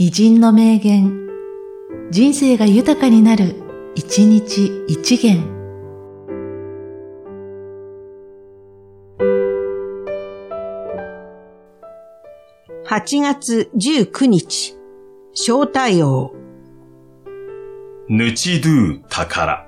偉人の名言、人生が豊かになる、一日一元。8月19日、小太陽。ぬちどゥ宝。